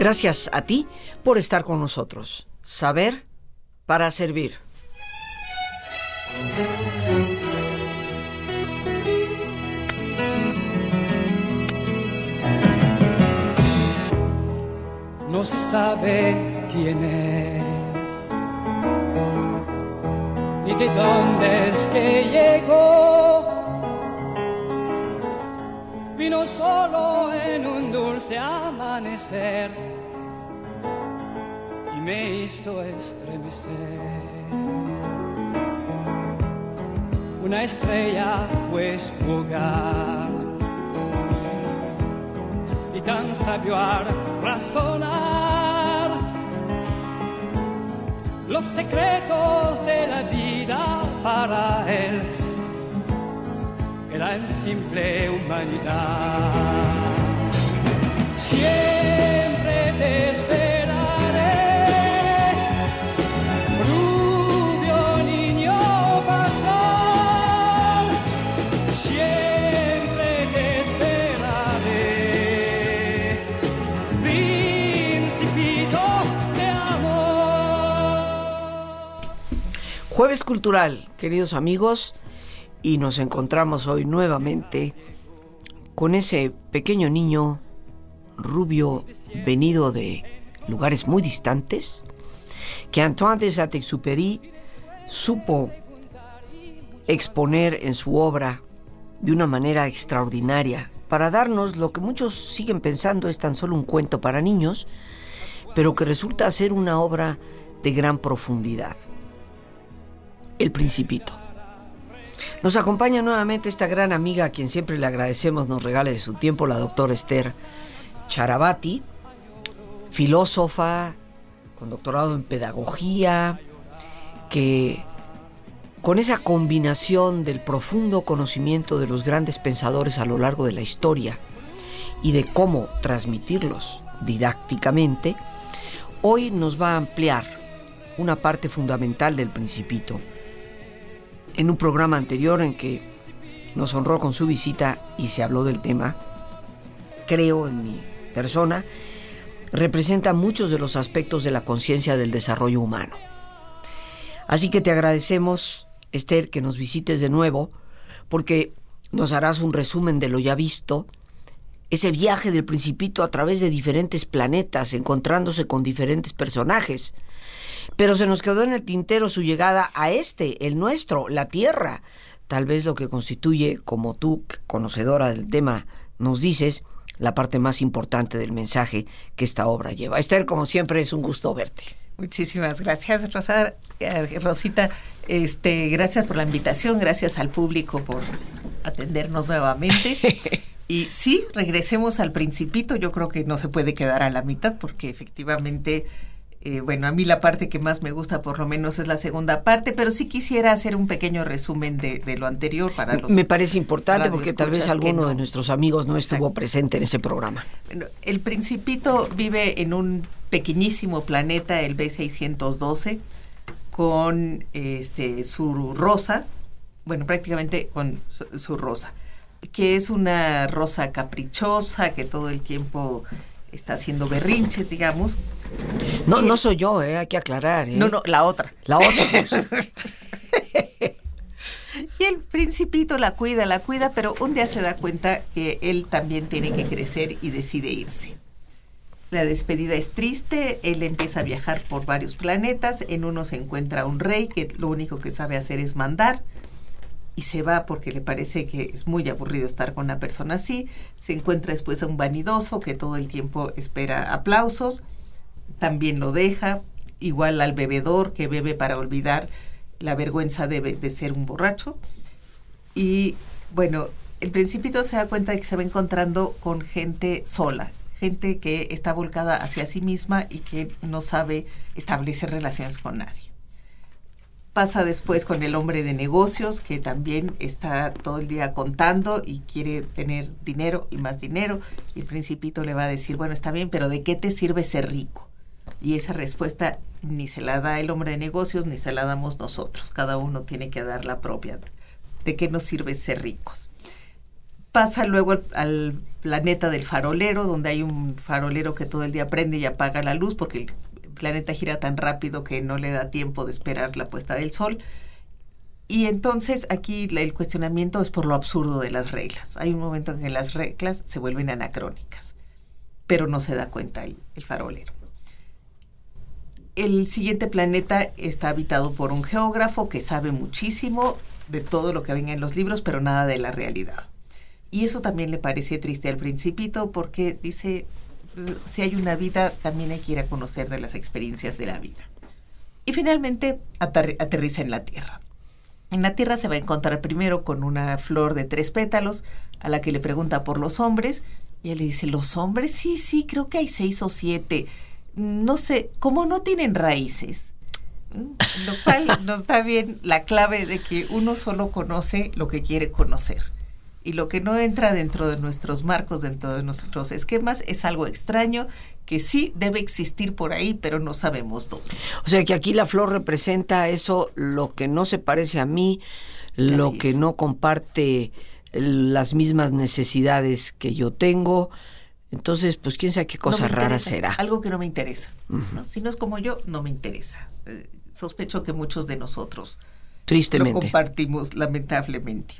Gracias a ti por estar con nosotros. Saber para servir. No se sabe quién es, ni de dónde es que llegó vino solo en un dulce amanecer y me hizo estremecer. Una estrella fue su hogar y tan sabio al razonar los secretos de la vida para él era en simple humanidad. Jueves Cultural, queridos amigos y nos encontramos hoy nuevamente con ese pequeño niño rubio venido de lugares muy distantes que Antoine de Saint-Exupéry supo exponer en su obra de una manera extraordinaria para darnos lo que muchos siguen pensando es tan solo un cuento para niños, pero que resulta ser una obra de gran profundidad. El Principito. Nos acompaña nuevamente esta gran amiga a quien siempre le agradecemos nos regale de su tiempo, la doctora Esther Charabati, filósofa con doctorado en pedagogía, que con esa combinación del profundo conocimiento de los grandes pensadores a lo largo de la historia y de cómo transmitirlos didácticamente, hoy nos va a ampliar una parte fundamental del principito en un programa anterior en que nos honró con su visita y se habló del tema, creo en mi persona, representa muchos de los aspectos de la conciencia del desarrollo humano. Así que te agradecemos, Esther, que nos visites de nuevo, porque nos harás un resumen de lo ya visto, ese viaje del principito a través de diferentes planetas, encontrándose con diferentes personajes, pero se nos quedó en el tintero su llegada a este, el nuestro, la Tierra. Tal vez lo que constituye, como tú, conocedora del tema, nos dices, la parte más importante del mensaje que esta obra lleva. Esther, como siempre, es un gusto verte. Muchísimas gracias, Rosa, eh, Rosita. Este, gracias por la invitación, gracias al público por atendernos nuevamente. Y sí, regresemos al principito. Yo creo que no se puede quedar a la mitad porque efectivamente eh, bueno, a mí la parte que más me gusta por lo menos es la segunda parte, pero sí quisiera hacer un pequeño resumen de, lo anterior para los... Me parece importante porque tal vez alguno de nuestros amigos no estuvo presente en ese programa. el principito vive en un pequeñísimo planeta, el B612, con este, su rosa, bueno, prácticamente con su rosa, que es una rosa caprichosa que todo el tiempo está haciendo berrinches, digamos no, no soy yo, eh, hay que aclarar. Eh. No, no, la otra. La otra. Pues. y el principito la cuida, la cuida, pero un día se da cuenta que él también tiene que crecer y decide irse. La despedida es triste, él empieza a viajar por varios planetas, en uno se encuentra un rey que lo único que sabe hacer es mandar y se va porque le parece que es muy aburrido estar con una persona así, se encuentra después a un vanidoso que todo el tiempo espera aplausos, también lo deja, igual al bebedor que bebe para olvidar la vergüenza de, de ser un borracho. Y bueno, el principito se da cuenta de que se va encontrando con gente sola, gente que está volcada hacia sí misma y que no sabe establecer relaciones con nadie. Pasa después con el hombre de negocios que también está todo el día contando y quiere tener dinero y más dinero. Y el principito le va a decir, bueno, está bien, pero ¿de qué te sirve ser rico? Y esa respuesta ni se la da el hombre de negocios ni se la damos nosotros. Cada uno tiene que dar la propia. ¿De qué nos sirve ser ricos? Pasa luego al, planeta del farolero, donde hay un farolero que todo el día prende y apaga la luz porque el planeta gira tan rápido que no le da tiempo de esperar la puesta del sol. Y entonces aquí el cuestionamiento es por lo absurdo de las reglas. Hay un momento en que las reglas se vuelven anacrónicas, pero no se da cuenta el farolero. El siguiente planeta está habitado por un geógrafo que sabe muchísimo de todo lo que venga en los libros, pero nada de la realidad. Y eso también le parece triste al principito porque dice, pues, si hay una vida, también hay que ir a conocer de las experiencias de la vida. Y finalmente aterri- aterriza en la Tierra. En la Tierra se va a encontrar primero con una flor de tres pétalos a la que le pregunta por los hombres y él le dice, ¿los hombres? Sí, sí, creo que hay seis o siete. No sé, como no tienen raíces. Lo cual nos da bien la clave de que uno solo conoce lo que quiere conocer. Y lo que no entra dentro de nuestros marcos, dentro de nuestros esquemas, es algo extraño que sí debe existir por ahí, pero no sabemos dónde. O sea que aquí la flor representa eso, lo que no se parece a mí, lo Así que es. no comparte las mismas necesidades que yo tengo. Entonces, pues quién sabe qué No cosa me rara interesa, será. Algo que no me interesa. ¿no? Si no es como yo, no me interesa. Eh, sospecho que muchos de nosotros lo Tristemente. compartimos, lamentablemente.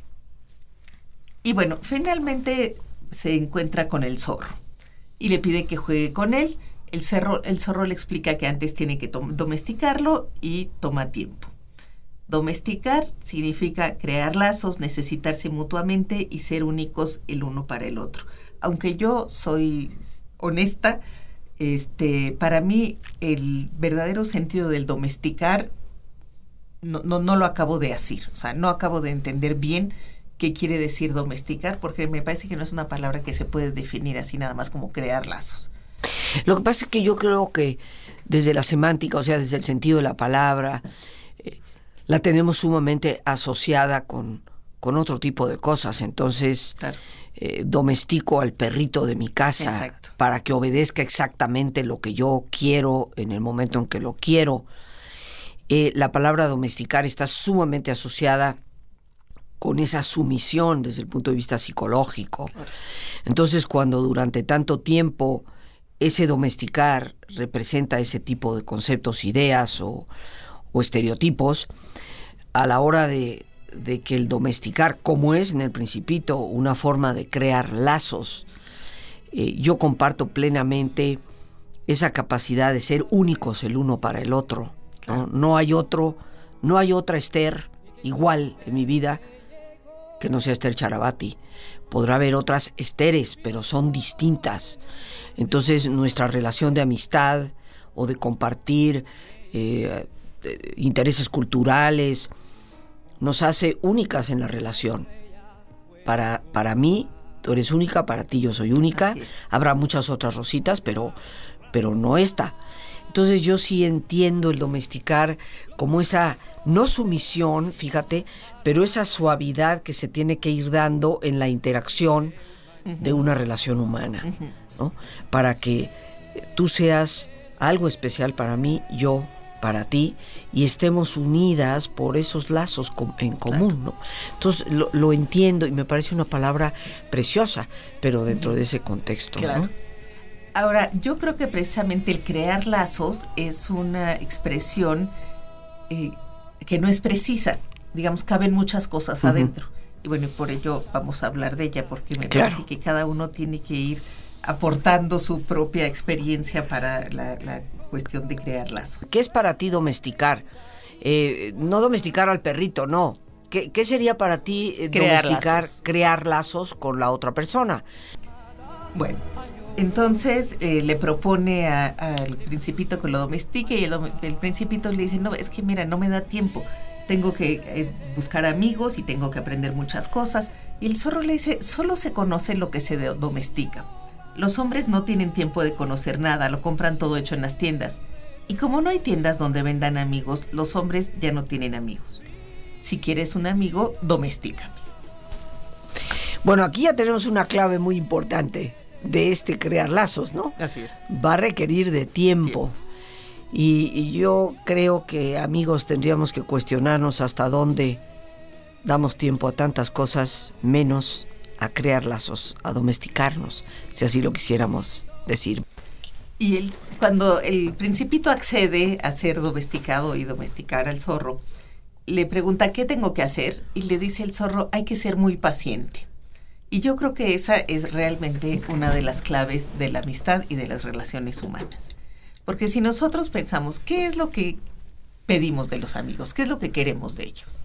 Y bueno, finalmente se encuentra con el zorro y le pide que juegue con él. El, cerro- el zorro le explica que antes tiene que domesticarlo y toma tiempo. Domesticar significa crear lazos, necesitarse mutuamente y ser únicos el uno para el otro. Aunque yo soy honesta, este, para mí el verdadero sentido del domesticar no, no, no lo acabo de decir, o sea, no acabo de entender bien qué quiere decir domesticar, porque me parece que no es una palabra que se puede definir así nada más como crear lazos. Lo que pasa es que yo creo que desde la semántica, o sea, desde el sentido de la palabra, eh, la tenemos sumamente asociada con, con otro tipo de cosas. Entonces, Claro. Eh, domestico al perrito de mi casa Exacto. para que obedezca exactamente lo que yo quiero en el momento en que lo quiero. Eh, la palabra domesticar está sumamente asociada con esa sumisión desde el punto de vista psicológico. Entonces, cuando durante tanto tiempo ese domesticar representa ese tipo de conceptos, ideas o, o estereotipos, a la hora de, de que el domesticar, como es en el principito, una forma de crear lazos, eh, yo comparto plenamente esa capacidad de ser únicos el uno para el otro. ¿no? No hay otro, no hay otra Esther igual en mi vida que no sea Esther Charabati. Podrá haber otras Esteres, pero son distintas. Entonces nuestra relación de amistad o de compartir eh, eh, intereses culturales nos hace únicas en la relación. Para, para mí, tú eres única, para ti yo soy única. Habrá muchas otras rositas, pero, pero no esta. Entonces yo sí entiendo el domesticar como esa, no sumisión, fíjate, pero esa suavidad que se tiene que ir dando en la interacción de una relación humana, ¿no? Para que tú seas algo especial para mí, yo para ti, y estemos unidas por esos lazos com- en común, ¿no? Entonces lo, lo entiendo y me parece una palabra preciosa, pero dentro de ese contexto, Claro. ¿no? Ahora, yo creo que precisamente el crear lazos es una expresión eh, que no es precisa. Digamos, caben muchas cosas adentro. Y bueno, y por ello vamos a hablar de ella, porque me Claro. parece que cada uno tiene que ir aportando su propia experiencia para la, la cuestión de crear lazos. ¿Qué es para ti domesticar? Eh, no domesticar al perrito, no. ¿Qué, qué sería para ti eh, Crear domesticar, lazos. crear lazos con la otra persona? Bueno, entonces eh, le propone al principito que lo domestique y el, principito le dice, no, es que mira, no me da tiempo, tengo que eh, buscar amigos y tengo que aprender muchas cosas. Y el zorro le dice, solo se conoce lo que se domestica. Los hombres no tienen tiempo de conocer nada, lo compran todo hecho en las tiendas. Y como no hay tiendas donde vendan amigos, los hombres ya no tienen amigos. Si quieres un amigo, domestícame. Bueno, aquí ya tenemos una clave muy importante de este crear lazos, ¿no? Así es. Va a requerir de tiempo. Y, y yo creo que, amigos, tendríamos que cuestionarnos hasta dónde damos tiempo a tantas cosas menos a crear lazos, a domesticarnos, si así lo quisiéramos decir. Y él, cuando el principito accede a ser domesticado y domesticar al zorro, le pregunta qué tengo que hacer y le dice el zorro, hay que ser muy paciente. Y yo creo que esa es realmente una de las claves de la amistad y de las relaciones humanas. Porque si nosotros pensamos, ¿qué es lo que pedimos de los amigos? ¿Qué es lo que queremos de ellos?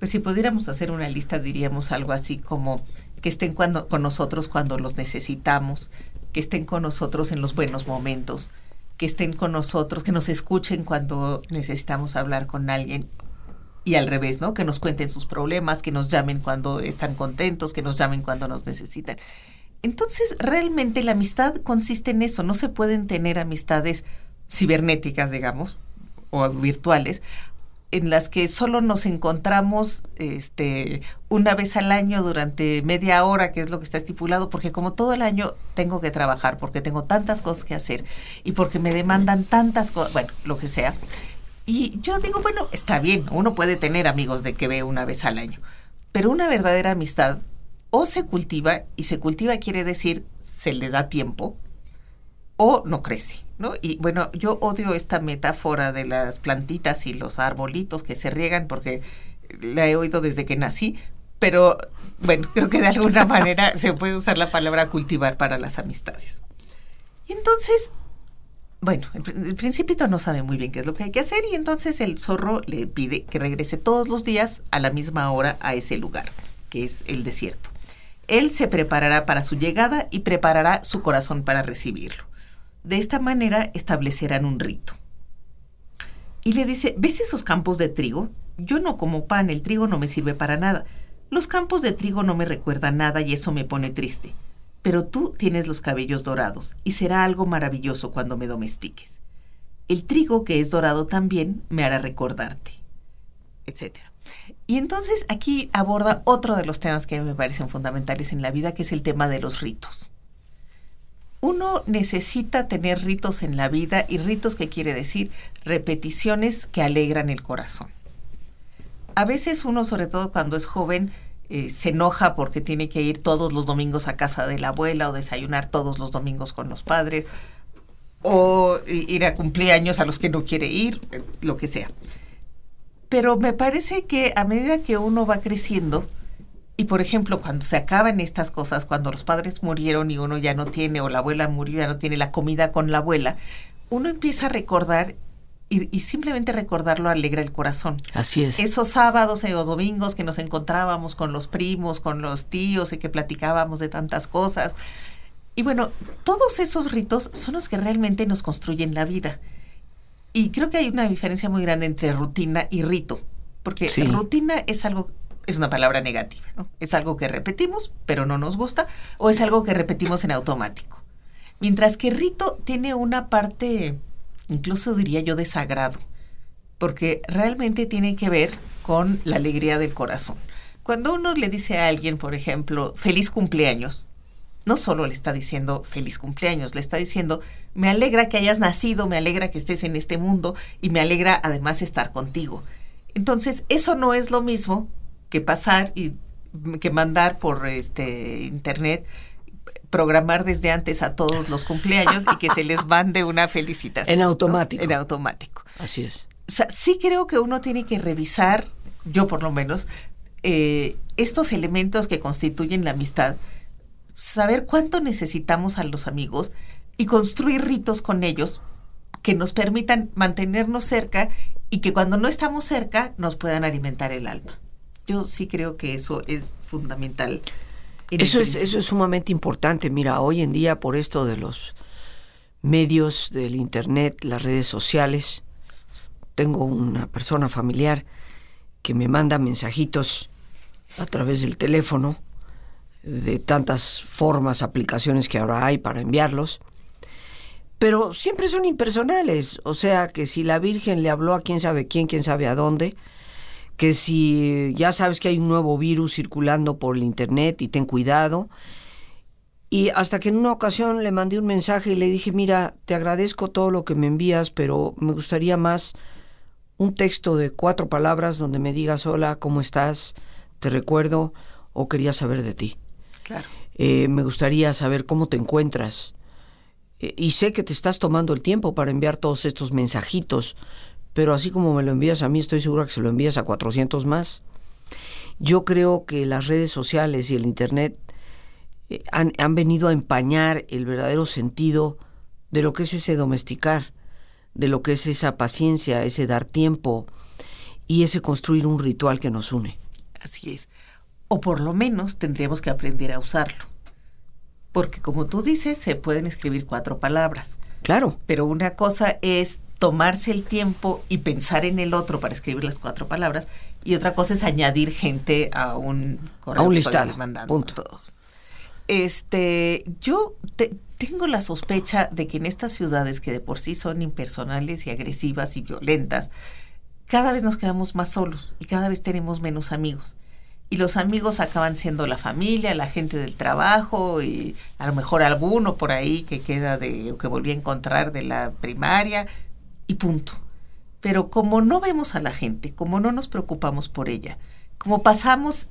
Pues si pudiéramos hacer una lista diríamos algo así como que estén cuando, con nosotros cuando los necesitamos, que estén con nosotros en los buenos momentos, que estén con nosotros, que nos escuchen cuando necesitamos hablar con alguien y al revés, ¿no? Que nos cuenten sus problemas, que nos llamen cuando están contentos, que nos llamen cuando nos necesitan. Entonces, realmente la amistad consiste en eso. No se pueden tener amistades cibernéticas, digamos, o virtuales, en las que solo nos encontramos este, una vez al año durante media hora, que es lo que está estipulado, porque como todo el año tengo que trabajar, porque tengo tantas cosas que hacer y porque me demandan tantas cosas, bueno, lo que sea. Y yo digo, bueno, está bien, uno puede tener amigos de que ve una vez al año, pero una verdadera amistad o se cultiva, y se cultiva quiere decir se le da tiempo, o no crece, ¿no? Y bueno, yo odio esta metáfora de las plantitas y los arbolitos que se riegan porque la he oído desde que nací, pero bueno, creo que de alguna manera se puede usar la palabra cultivar para las amistades. Y entonces, bueno, el, principito no sabe muy bien qué es lo que hay que hacer y entonces el zorro le pide que regrese todos los días a la misma hora a ese lugar, que es el desierto. Él se preparará para su llegada y preparará su corazón para recibirlo. De esta manera establecerán un rito. Y le dice, ¿ves esos campos de trigo? Yo no como pan, el trigo no me sirve para nada. Los campos de trigo no me recuerdan nada y eso me pone triste. Pero tú tienes los cabellos dorados y será algo maravilloso cuando me domestiques. El trigo que es dorado también me hará recordarte, etc. Y entonces aquí aborda otro de los temas que me parecen fundamentales en la vida, que es el tema de los ritos uno necesita tener ritos en la vida y ritos que quiere decir repeticiones que alegran el corazón. A veces uno, sobre todo cuando es joven, eh, se enoja porque tiene que ir todos los domingos a casa de la abuela o desayunar todos los domingos con los padres o ir a cumpleaños a los que no quiere ir, eh, lo que sea. Pero me parece que a medida que uno va creciendo, y por ejemplo, cuando se acaban estas cosas, cuando los padres murieron y uno ya no tiene, o la abuela murió y ya no tiene la comida con la abuela, uno empieza a recordar y, simplemente recordarlo alegra el corazón. Así es. Esos sábados o domingos que nos encontrábamos con los primos, con los tíos y que platicábamos de tantas cosas. Y bueno, todos esos ritos son los que realmente nos construyen la vida. Y creo que hay una diferencia muy grande entre rutina y rito. Porque rutina es algo es una palabra negativa, ¿no? Es algo que repetimos, pero no nos gusta, o es algo que repetimos en automático. Mientras que rito tiene una parte, incluso diría yo, de sagrado, porque realmente tiene que ver con la alegría del corazón. Cuando uno le dice a alguien, por ejemplo, feliz cumpleaños, no solo le está diciendo feliz cumpleaños, le está diciendo, me alegra que hayas nacido, me alegra que estés en este mundo y me alegra además estar contigo. Entonces, eso no es lo mismo que pasar y que mandar por este internet programar desde antes a todos los cumpleaños y que se les mande una felicitación. En automático. En automático. Así es. O sea, sí creo que uno tiene que revisar, yo por lo menos, eh, estos elementos que constituyen la amistad, saber cuánto necesitamos a los amigos y construir ritos con ellos que nos permitan mantenernos cerca y que cuando no estamos cerca nos puedan alimentar el alma. Yo sí creo que eso es fundamental. Eso es, eso es sumamente importante. Mira, hoy en día por esto de los medios, del Internet, las redes sociales, tengo una persona familiar que me manda mensajitos a través del teléfono de tantas formas, aplicaciones que ahora hay para enviarlos, pero siempre son impersonales, o sea que si la Virgen le habló a quién sabe quién, quién sabe a dónde, que si ya sabes que hay un nuevo virus circulando por el internet y ten cuidado. Y hasta que en una ocasión le mandé un mensaje y le dije, mira, te agradezco todo lo que me envías, pero me gustaría más un texto de cuatro palabras donde me digas, hola, ¿cómo estás? Te recuerdo o quería saber de ti. Claro. Eh, me gustaría saber cómo te encuentras. Eh, y sé que te estás tomando el tiempo para enviar todos estos mensajitos, pero así como me lo envías a mí, estoy segura que se lo envías a 400 más. Yo creo que las redes sociales y el Internet eh, han, han venido a empañar el verdadero sentido de lo que es ese domesticar, de lo que es esa paciencia, ese dar tiempo y ese construir un ritual que nos une. Así es. O por lo menos tendríamos que aprender a usarlo. Porque como tú dices, se pueden escribir cuatro palabras. Claro. Pero una cosa es tomarse el tiempo y pensar en el otro para escribir las cuatro palabras. Y otra cosa es añadir gente a un correo A un listado, mandando punto. a todos. Este, yo te- tengo la sospecha de que en estas ciudades que de por sí son impersonales y agresivas y violentas, cada vez nos quedamos más solos y cada vez tenemos menos amigos. Y los amigos acaban siendo la familia, la gente del trabajo y a lo mejor alguno por ahí que queda de o que volví a encontrar de la primaria y punto. Pero como no vemos a la gente, como no nos preocupamos por ella, como pasamos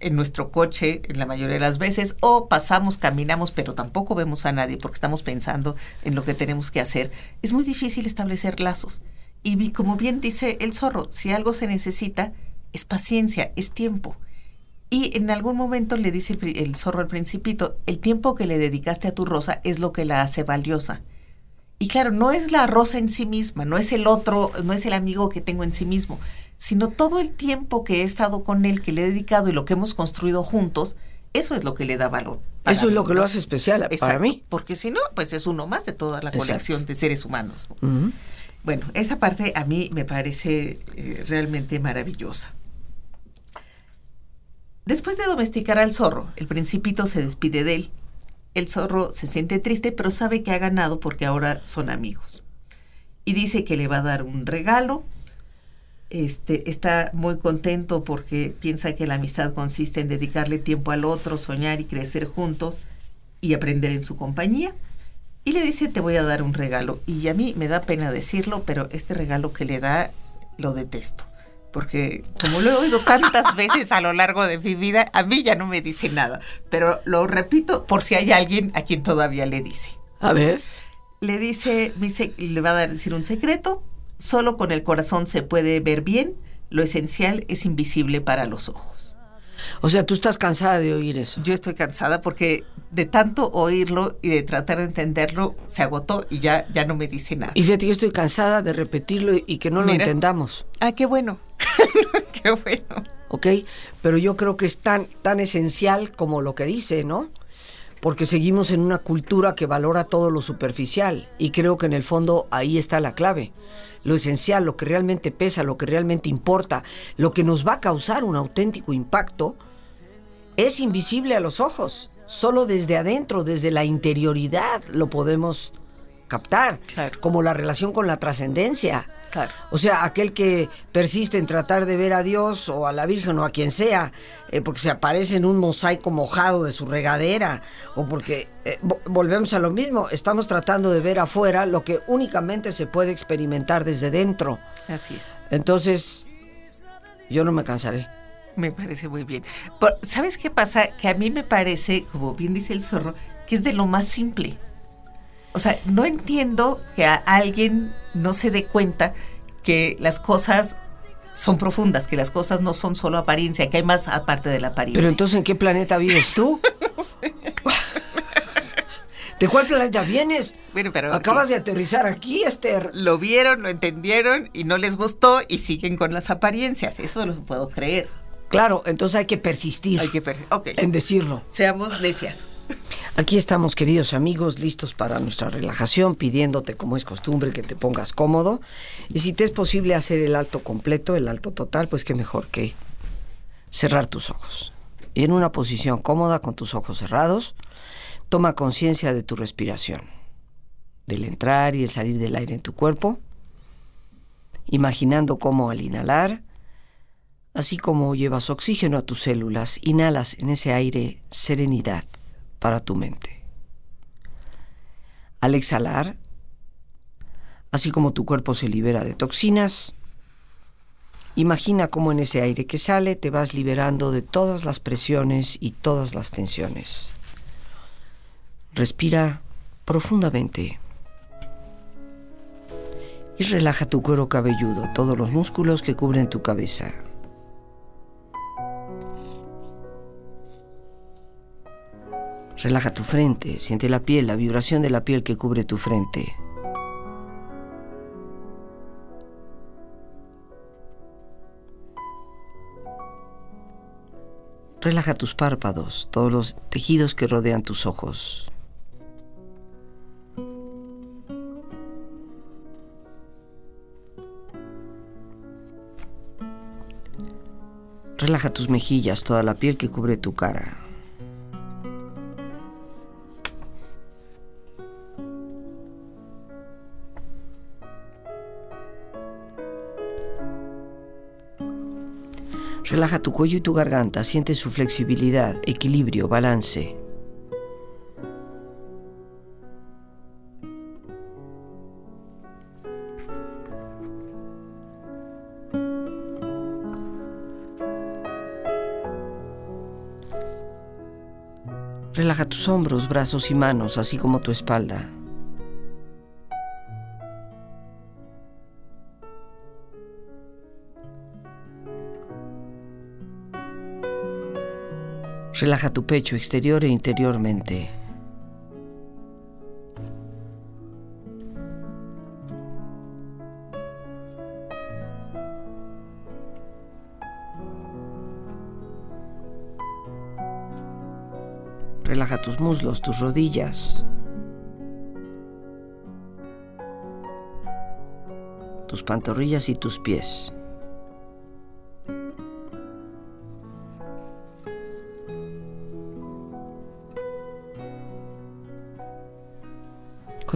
en nuestro coche en la mayoría de las veces o pasamos, caminamos, pero tampoco vemos a nadie porque estamos pensando en lo que tenemos que hacer, es muy difícil establecer lazos. Y como bien dice el zorro, si algo se necesita, es paciencia, es tiempo. Y en algún momento le dice el zorro al principito, el tiempo que le dedicaste a tu rosa es lo que la hace valiosa. Y claro, no es la rosa en sí misma, no es el otro, no es el amigo que tengo en sí mismo, sino todo el tiempo que he estado con él, que le he dedicado y lo que hemos construido juntos, eso es lo que le da valor. Eso es lo que ¿no? lo hace especial para mí. Porque si no, pues es uno más de toda la Exacto. colección de seres humanos. Bueno, esa parte a mí me parece eh, realmente maravillosa. Después de domesticar al zorro, el principito se despide de él. El zorro se siente triste, pero sabe que ha ganado porque ahora son amigos. Y dice que le va a dar un regalo. Este, está muy contento porque piensa que la amistad consiste en dedicarle tiempo al otro, soñar y crecer juntos y aprender en su compañía. Y le dice, te voy a dar un regalo. Y a mí me da pena decirlo, pero este regalo que le da lo detesto. Porque como lo he oído tantas veces a lo largo de mi vida, a mí ya no me dice nada. Pero lo repito por si hay alguien a quien todavía le dice. A ver. Le dice, le va a decir un secreto, solo con el corazón se puede ver bien, lo esencial es invisible para los ojos. O sea, tú estás cansada de oír eso. Yo estoy cansada porque de tanto oírlo y de tratar de entenderlo, se agotó y ya, ya no me dice nada. Y fíjate, yo estoy cansada de repetirlo y- que no lo entendamos. Ah, qué bueno. qué bueno. ¿ok? Pero yo creo que es tan, tan esencial como lo que dice, ¿no? Porque seguimos en una cultura que valora todo lo superficial y creo que en el fondo ahí está la clave. Lo esencial, lo que realmente pesa, lo que realmente importa, lo que nos va a causar un auténtico impacto, es invisible a los ojos. Solo desde adentro, desde la interioridad, lo podemos captar. Claro. Como la relación con la trascendencia. Claro. O sea, aquel que persiste en tratar de ver a Dios o a la Virgen o a quien sea, eh, porque se aparece en un mosaico mojado de su regadera, o porque eh, vo- volvemos a lo mismo, estamos tratando de ver afuera lo que únicamente se puede experimentar desde dentro. Así es. Entonces, yo no me cansaré. Me parece muy bien. Por- ¿Sabes qué pasa? Que a mí me parece, como bien dice el zorro, que es de lo más simple. O sea, no entiendo que a alguien no se dé cuenta que las cosas son profundas, que las cosas no son solo apariencia, que hay más aparte de la apariencia. Pero entonces, ¿en qué planeta vives tú? ¿De cuál planeta vienes? Bueno, pero Acabas de aterrizar aquí, Esther. lo vieron, lo entendieron y no les gustó y siguen con las apariencias. Eso lo puedo creer. Claro, entonces hay que persistir Hay que perci- Ok, en decirlo. seamos necias. Aquí estamos, queridos amigos, listos para nuestra relajación, pidiéndote, como es costumbre, que te pongas cómodo. Y si te es posible hacer el alto completo, el alto total, pues qué mejor que cerrar tus ojos. Y en una posición cómoda, con tus ojos cerrados, toma conciencia de tu respiración, del entrar y el salir del aire en tu cuerpo, imaginando cómo al inhalar, así como llevas oxígeno a tus células, inhalas en ese aire serenidad para tu mente. Al exhalar, así como tu cuerpo se libera de toxinas, Imagina cómo en ese aire que sale te vas liberando de todas las presiones y todas las tensiones. Respira profundamente. Y relaja tu cuero cabelludo, todos los músculos que cubren tu cabeza. Relaja tu frente, siente la piel, la vibración de la piel que cubre tu frente. Relaja tus párpados, todos los tejidos que rodean tus ojos. Relaja tus mejillas, toda la piel que cubre tu cara. Relaja tu cuello y tu garganta, siente su flexibilidad, equilibrio, balance. Relaja tus hombros, brazos y manos, así como tu espalda. Relaja tu pecho exterior e interiormente. Relaja tus muslos, tus rodillas, tus pantorrillas y tus pies.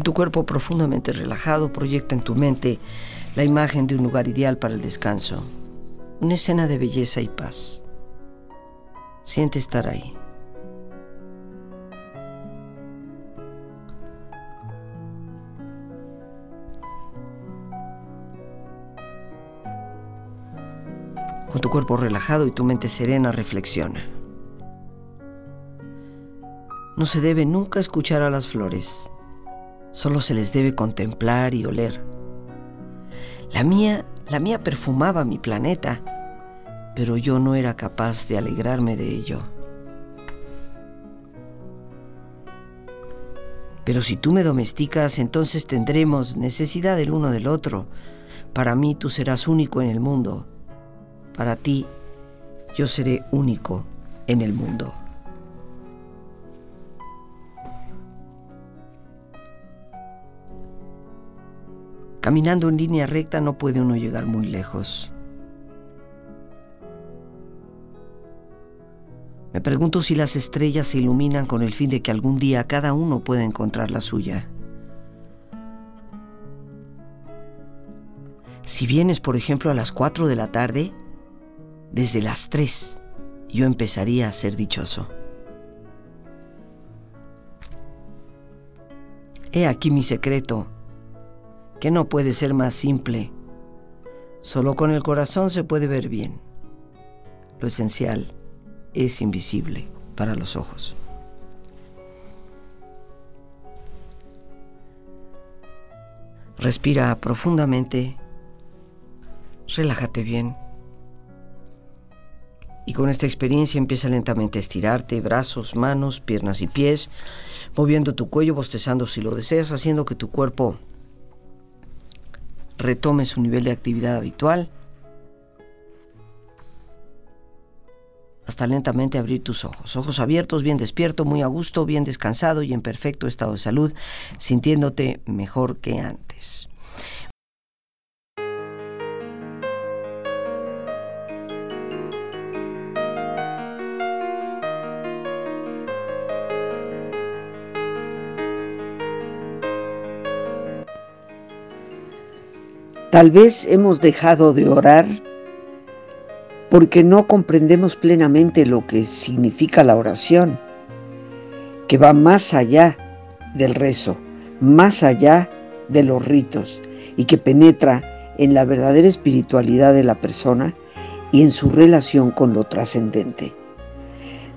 Tu cuerpo profundamente relajado, proyecta en tu mente la imagen de un lugar ideal para el descanso, una escena de belleza y paz. Siente estar ahí. Con tu cuerpo relajado y tu mente serena, reflexiona. No se debe nunca escuchar a las flores, Solo se les debe contemplar y oler. La mía, la mía perfumaba mi planeta, pero yo no era capaz de alegrarme de ello. Pero si tú me domesticas, entonces tendremos necesidad el uno del otro. Para mí tú serás único en el mundo. Para ti yo seré único en el mundo. Caminando en línea recta no puede uno llegar muy lejos. Me pregunto si las estrellas se iluminan con el fin de que algún día cada uno pueda encontrar la suya. Si vienes, por ejemplo, a las 4 de la tarde, desde las 3 yo empezaría a ser dichoso. He aquí mi secreto que no puede ser más simple. Solo con el corazón se puede ver bien. Lo esencial es invisible para los ojos. Respira profundamente, relájate bien y con esta experiencia empieza lentamente a estirarte, brazos, manos, piernas y pies, moviendo tu cuello, bostezando si lo deseas, haciendo que tu cuerpo retome su nivel de actividad habitual, hasta lentamente abrir tus ojos. Ojos abiertos, bien despierto, muy a gusto, bien descansado y en perfecto estado de salud, sintiéndote mejor que antes. Tal vez hemos dejado de orar porque no comprendemos plenamente lo que significa la oración, que va más allá del rezo, más allá de los ritos y que penetra en la verdadera espiritualidad de la persona y en su relación con lo trascendente.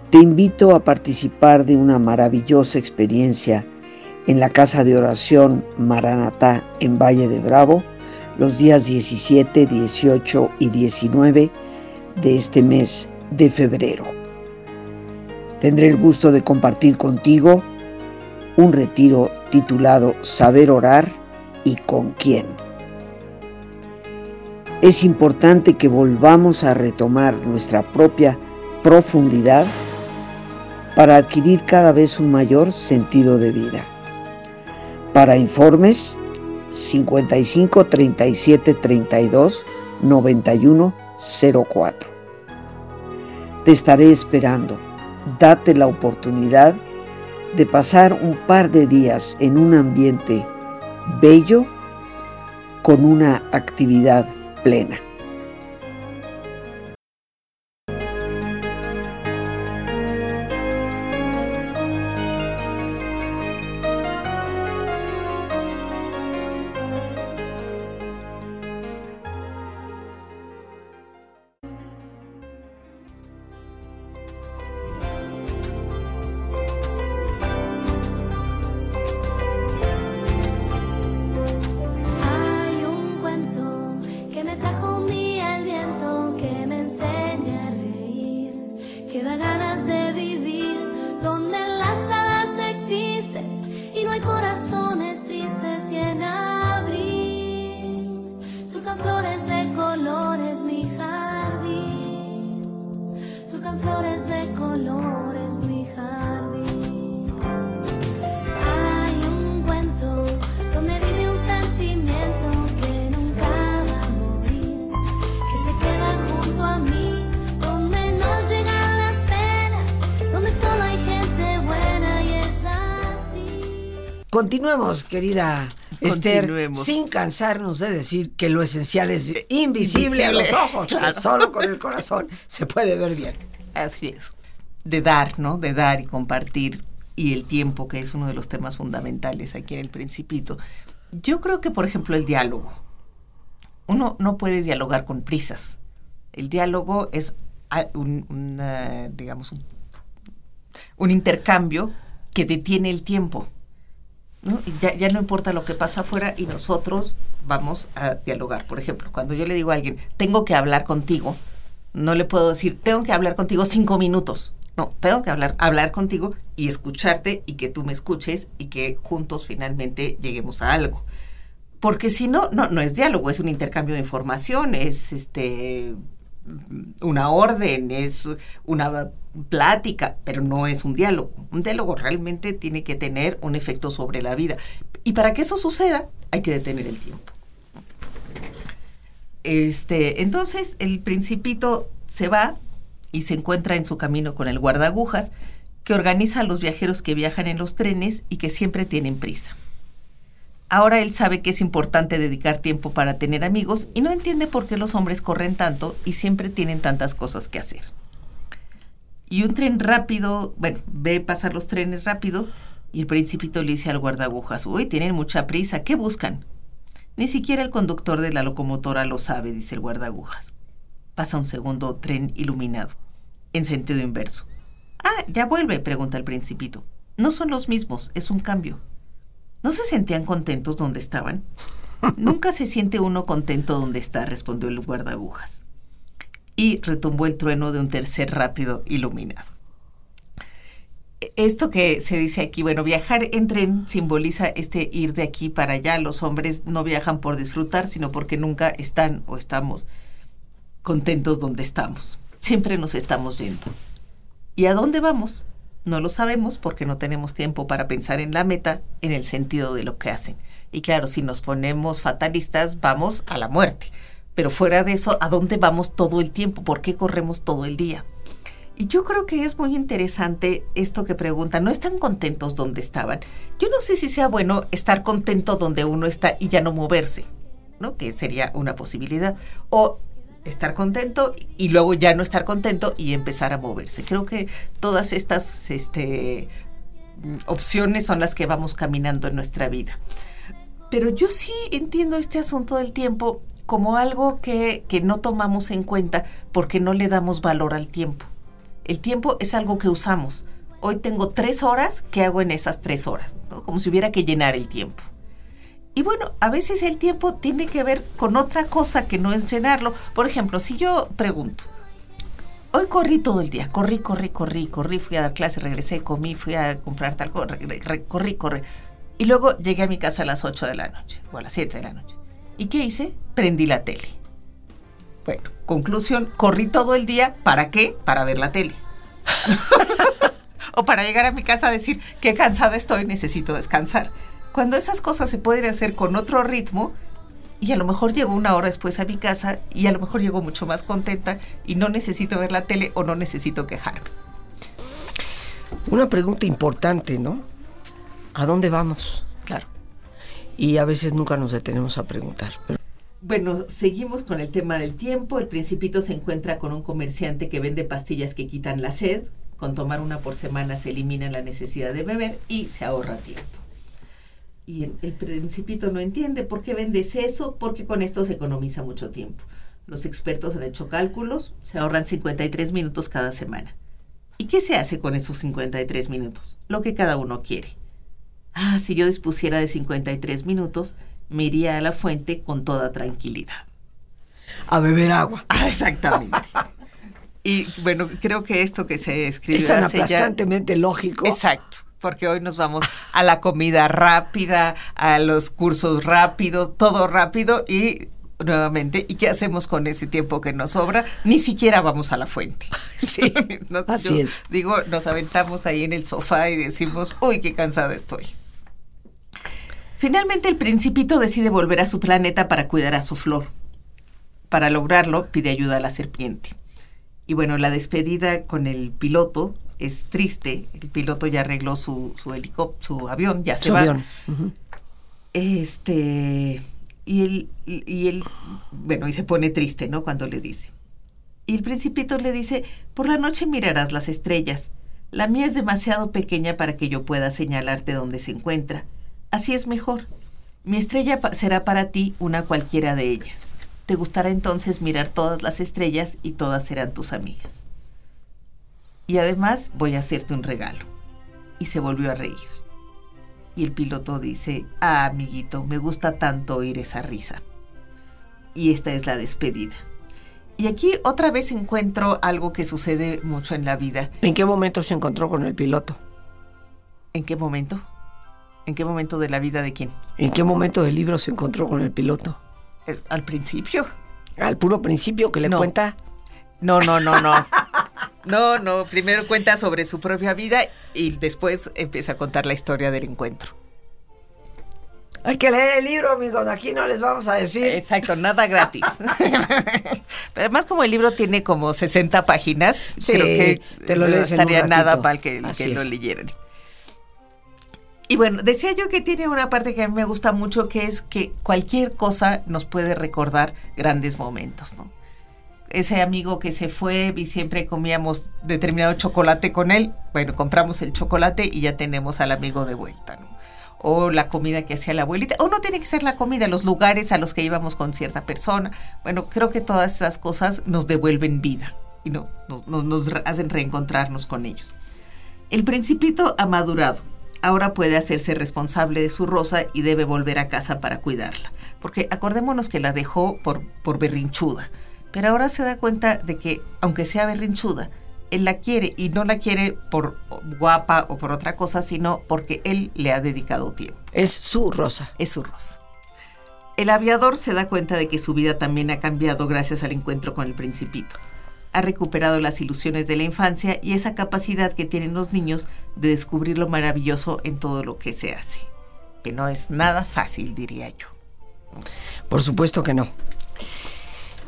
Te invito a participar de una maravillosa experiencia en la casa de oración Maranatá en Valle de Bravo los días 17, 18 y 19 de este mes de febrero. Tendré el gusto de compartir contigo un retiro titulado Saber orar y con quién. Es importante que volvamos a retomar nuestra propia profundidad para adquirir cada vez un mayor sentido de vida. Para informes 55 37 32 91 04. Te estaré esperando. Date la oportunidad de pasar un par de días en un ambiente bello con una actividad plena. Continuemos, querida Esther, sin cansarnos de decir que lo esencial es eh, invisible, a los ojos, solo con el corazón se puede ver bien. Así es. De dar, ¿no? De dar y compartir y el tiempo, que es uno de los temas fundamentales aquí en el Principito. Yo creo que, por ejemplo, el diálogo. Uno no puede dialogar con prisas. El diálogo es un, digamos, un intercambio que detiene el tiempo ya, no importa lo que pasa afuera y nosotros vamos a dialogar. Por ejemplo, cuando yo le digo a alguien, tengo que hablar contigo, no le puedo decir, tengo que hablar contigo cinco minutos. No, tengo que hablar, hablar contigo y escucharte y que tú me escuches y que juntos finalmente lleguemos a algo. Porque si no, no, no es diálogo, es un intercambio de información, es este una orden, es una plática, pero no es un diálogo. Un diálogo realmente tiene que tener un efecto sobre la vida. Y para que eso suceda, hay que detener el tiempo. Este, entonces el principito se va y se encuentra en su camino con el guardagujas que organiza a los viajeros que viajan en los trenes y que siempre tienen prisa. Ahora él sabe que es importante dedicar tiempo para tener amigos y no entiende por qué los hombres corren tanto y siempre tienen tantas cosas que hacer. Y un tren rápido, bueno, ve pasar los trenes rápido y el principito le dice al guardagujas, uy, tienen mucha prisa, ¿qué buscan? Ni siquiera el conductor de la locomotora lo sabe, dice el guardagujas. Pasa un segundo tren iluminado, en sentido inverso. Ah, ya vuelve, pregunta el principito. No son los mismos, es un cambio. ¿No se sentían contentos donde estaban? Nunca se siente uno contento donde está, respondió el guardagujas. Y retumbó el trueno de un tercer rápido iluminado. Esto que se dice aquí, bueno, viajar en tren simboliza este ir de aquí para allá. Los hombres no viajan por disfrutar, sino porque nunca están o estamos contentos donde estamos. Siempre nos estamos yendo. ¿Y a dónde vamos? No lo sabemos porque no tenemos tiempo para pensar en la meta en el sentido de lo que hacen. Y claro, si nos ponemos fatalistas, vamos a la muerte. Pero fuera de eso, ¿a dónde vamos todo el tiempo? ¿Por qué corremos todo el día? Y yo creo que es muy interesante esto que preguntan. ¿No están contentos donde estaban? Yo no sé si sea bueno estar contento donde uno está y ya no moverse, ¿no? Que sería una posibilidad. O estar contento y luego ya no estar contento y empezar a moverse. Creo que todas estas este, opciones son las que vamos caminando en nuestra vida. Pero yo sí entiendo este asunto del tiempo como algo que, que no tomamos en cuenta porque no le damos valor al tiempo. El tiempo es algo que usamos. Hoy tengo tres horas, ¿qué hago en esas tres horas? Como si hubiera que llenar el tiempo. Y bueno, a veces el tiempo tiene que ver con otra cosa que no es llenarlo. Por ejemplo, si yo pregunto, hoy corrí todo el día, corrí, corrí, corrí, corrí, fui a dar clase, regresé, comí, fui a comprar tal cosa, corrí, corrí. Y luego llegué a mi casa a las 8 de la noche o a las 7 de la noche. ¿Y qué hice? Prendí la tele. Bueno, conclusión, corrí todo el día, ¿para qué? Para ver la tele. o para llegar a mi casa a decir, qué cansada estoy, necesito descansar. Cuando esas cosas se pueden hacer con otro ritmo, y a lo mejor llego una hora después a mi casa y a lo mejor llego mucho más contenta y no necesito ver la tele o no necesito quejarme. Una pregunta importante, ¿no? ¿A dónde vamos? Claro. Y a veces nunca nos detenemos a preguntar. Pero Bueno, seguimos con el tema del tiempo. El principito se encuentra con un comerciante que vende pastillas que quitan la sed. Con tomar una por semana se elimina la necesidad de beber y se ahorra tiempo. Y el, el principito no entiende por qué vendes eso, porque con esto se economiza mucho tiempo. Los expertos han hecho cálculos, se ahorran 53 minutos cada semana. ¿Y qué se hace con esos 53 minutos? Lo que cada uno quiere. Ah, si yo dispusiera de 53 minutos, me iría a la fuente con toda tranquilidad. a beber agua. Ah, exactamente. y bueno, creo que esto que se escribió Es tan hace ya... lógico. Exacto, porque hoy nos vamos a la comida rápida, a los cursos rápidos, todo rápido y nuevamente, ¿y qué hacemos con ese tiempo que nos sobra? Ni siquiera vamos a la fuente. Sí, No, así es. Digo, nos aventamos ahí en el sofá y decimos, uy, qué cansada estoy. Finalmente el principito decide volver a su planeta para cuidar a su flor. Para lograrlo pide ayuda a la serpiente. Y bueno, la despedida con el piloto es triste. El piloto ya arregló su, su helicóptero, su avión, ya se va. Este, y él, y él, bueno, y se pone triste, ¿no? Cuando le dice. Y el principito le dice, por la noche mirarás las estrellas. La mía es demasiado pequeña para que yo pueda señalarte dónde se encuentra. Así es mejor. Mi estrella será para ti una cualquiera de ellas. Te gustará entonces mirar todas las estrellas y todas serán tus amigas. Y además voy a hacerte un regalo. Y se volvió a reír. Y el piloto dice, ah, amiguito, me gusta tanto oír esa risa. Y esta es la despedida. Y aquí otra vez encuentro algo que sucede mucho en la vida. ¿En qué momento se encontró con el piloto? ¿En qué momento? ¿En qué momento de la vida de quién? ¿En qué momento del libro se encontró con el piloto? ¿Al principio? Al puro principio que le No. cuenta. No, no, no, no. No, no, primero cuenta sobre su propia vida y después empieza a contar la historia del encuentro. Hay que leer el libro, amigos. Aquí no les vamos a decir. Exacto, nada gratis. Pero además como el libro tiene como 60 páginas, Sí, creo que te lo no estaría nada mal que, que lo leyeran. Y bueno, decía yo que tiene una parte que a mí me gusta mucho, que es que cualquier cosa nos puede recordar grandes momentos, ¿no? Ese amigo que se fue y siempre comíamos determinado chocolate con él, bueno, compramos el chocolate y ya tenemos al amigo de vuelta. O la comida que hacía la abuelita, o no tiene que ser la comida, los lugares a los que íbamos con cierta persona. Bueno, creo que todas esas cosas nos devuelven vida y no, nos, hacen reencontrarnos con ellos. El principito ha madurado. Ahora puede hacerse responsable de su rosa y debe volver a casa para cuidarla. Porque acordémonos que la dejó por, por berrinchuda. Pero ahora se da cuenta de que, aunque sea berrinchuda, él la quiere y no la quiere por guapa o por otra cosa, sino porque él le ha dedicado tiempo. Es su rosa. Es su rosa. El aviador se da cuenta de que su vida también ha cambiado gracias al encuentro con el principito. Ha recuperado las ilusiones de la infancia y esa capacidad que tienen los niños de descubrir lo maravilloso en todo lo que se hace. Que no es nada fácil, diría yo. Por supuesto que no.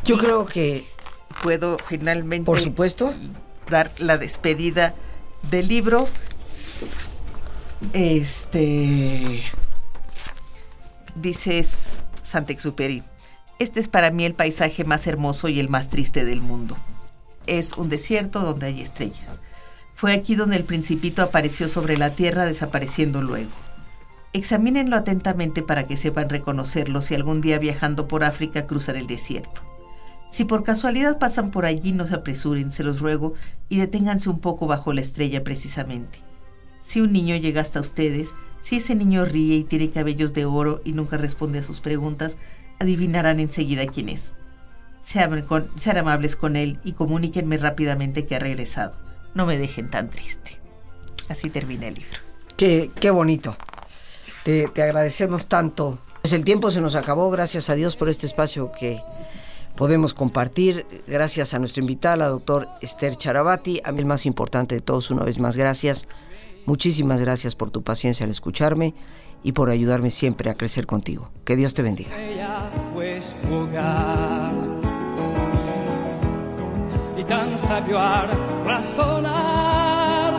Yo creo que, Puedo finalmente por supuesto, dar la despedida del libro. Este. Dices Santexuperi. Este es para mí el paisaje más hermoso y el más triste del mundo. Es un desierto donde hay estrellas. Fue aquí donde el principito apareció sobre la tierra desapareciendo luego. Examínenlo atentamente para que sepan reconocerlo si algún día viajando por África cruzan el desierto. Si por casualidad pasan por allí, no se apresuren, se los ruego, y deténganse un poco bajo la estrella precisamente. Si un niño llega hasta ustedes, si ese niño ríe y tiene cabellos de oro y nunca responde a sus preguntas, adivinarán enseguida quién es. Sean, amables con él y comuníquenme rápidamente que ha regresado. No me dejen tan triste. Así termina el libro. Qué, qué bonito. Te, te agradecemos tanto. Pues el tiempo se nos acabó, gracias a Dios por este espacio que podemos compartir. Gracias a nuestra invitada, la doctor Esther Charabati. A mí el más importante de todos, una vez más, gracias. Muchísimas gracias por tu paciencia al escucharme y por ayudarme siempre a crecer contigo. Que Dios te bendiga. y tan sabio razonar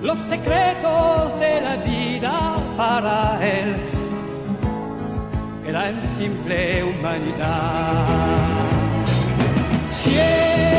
los secretos de la vida para él era simple humanitat. Siempre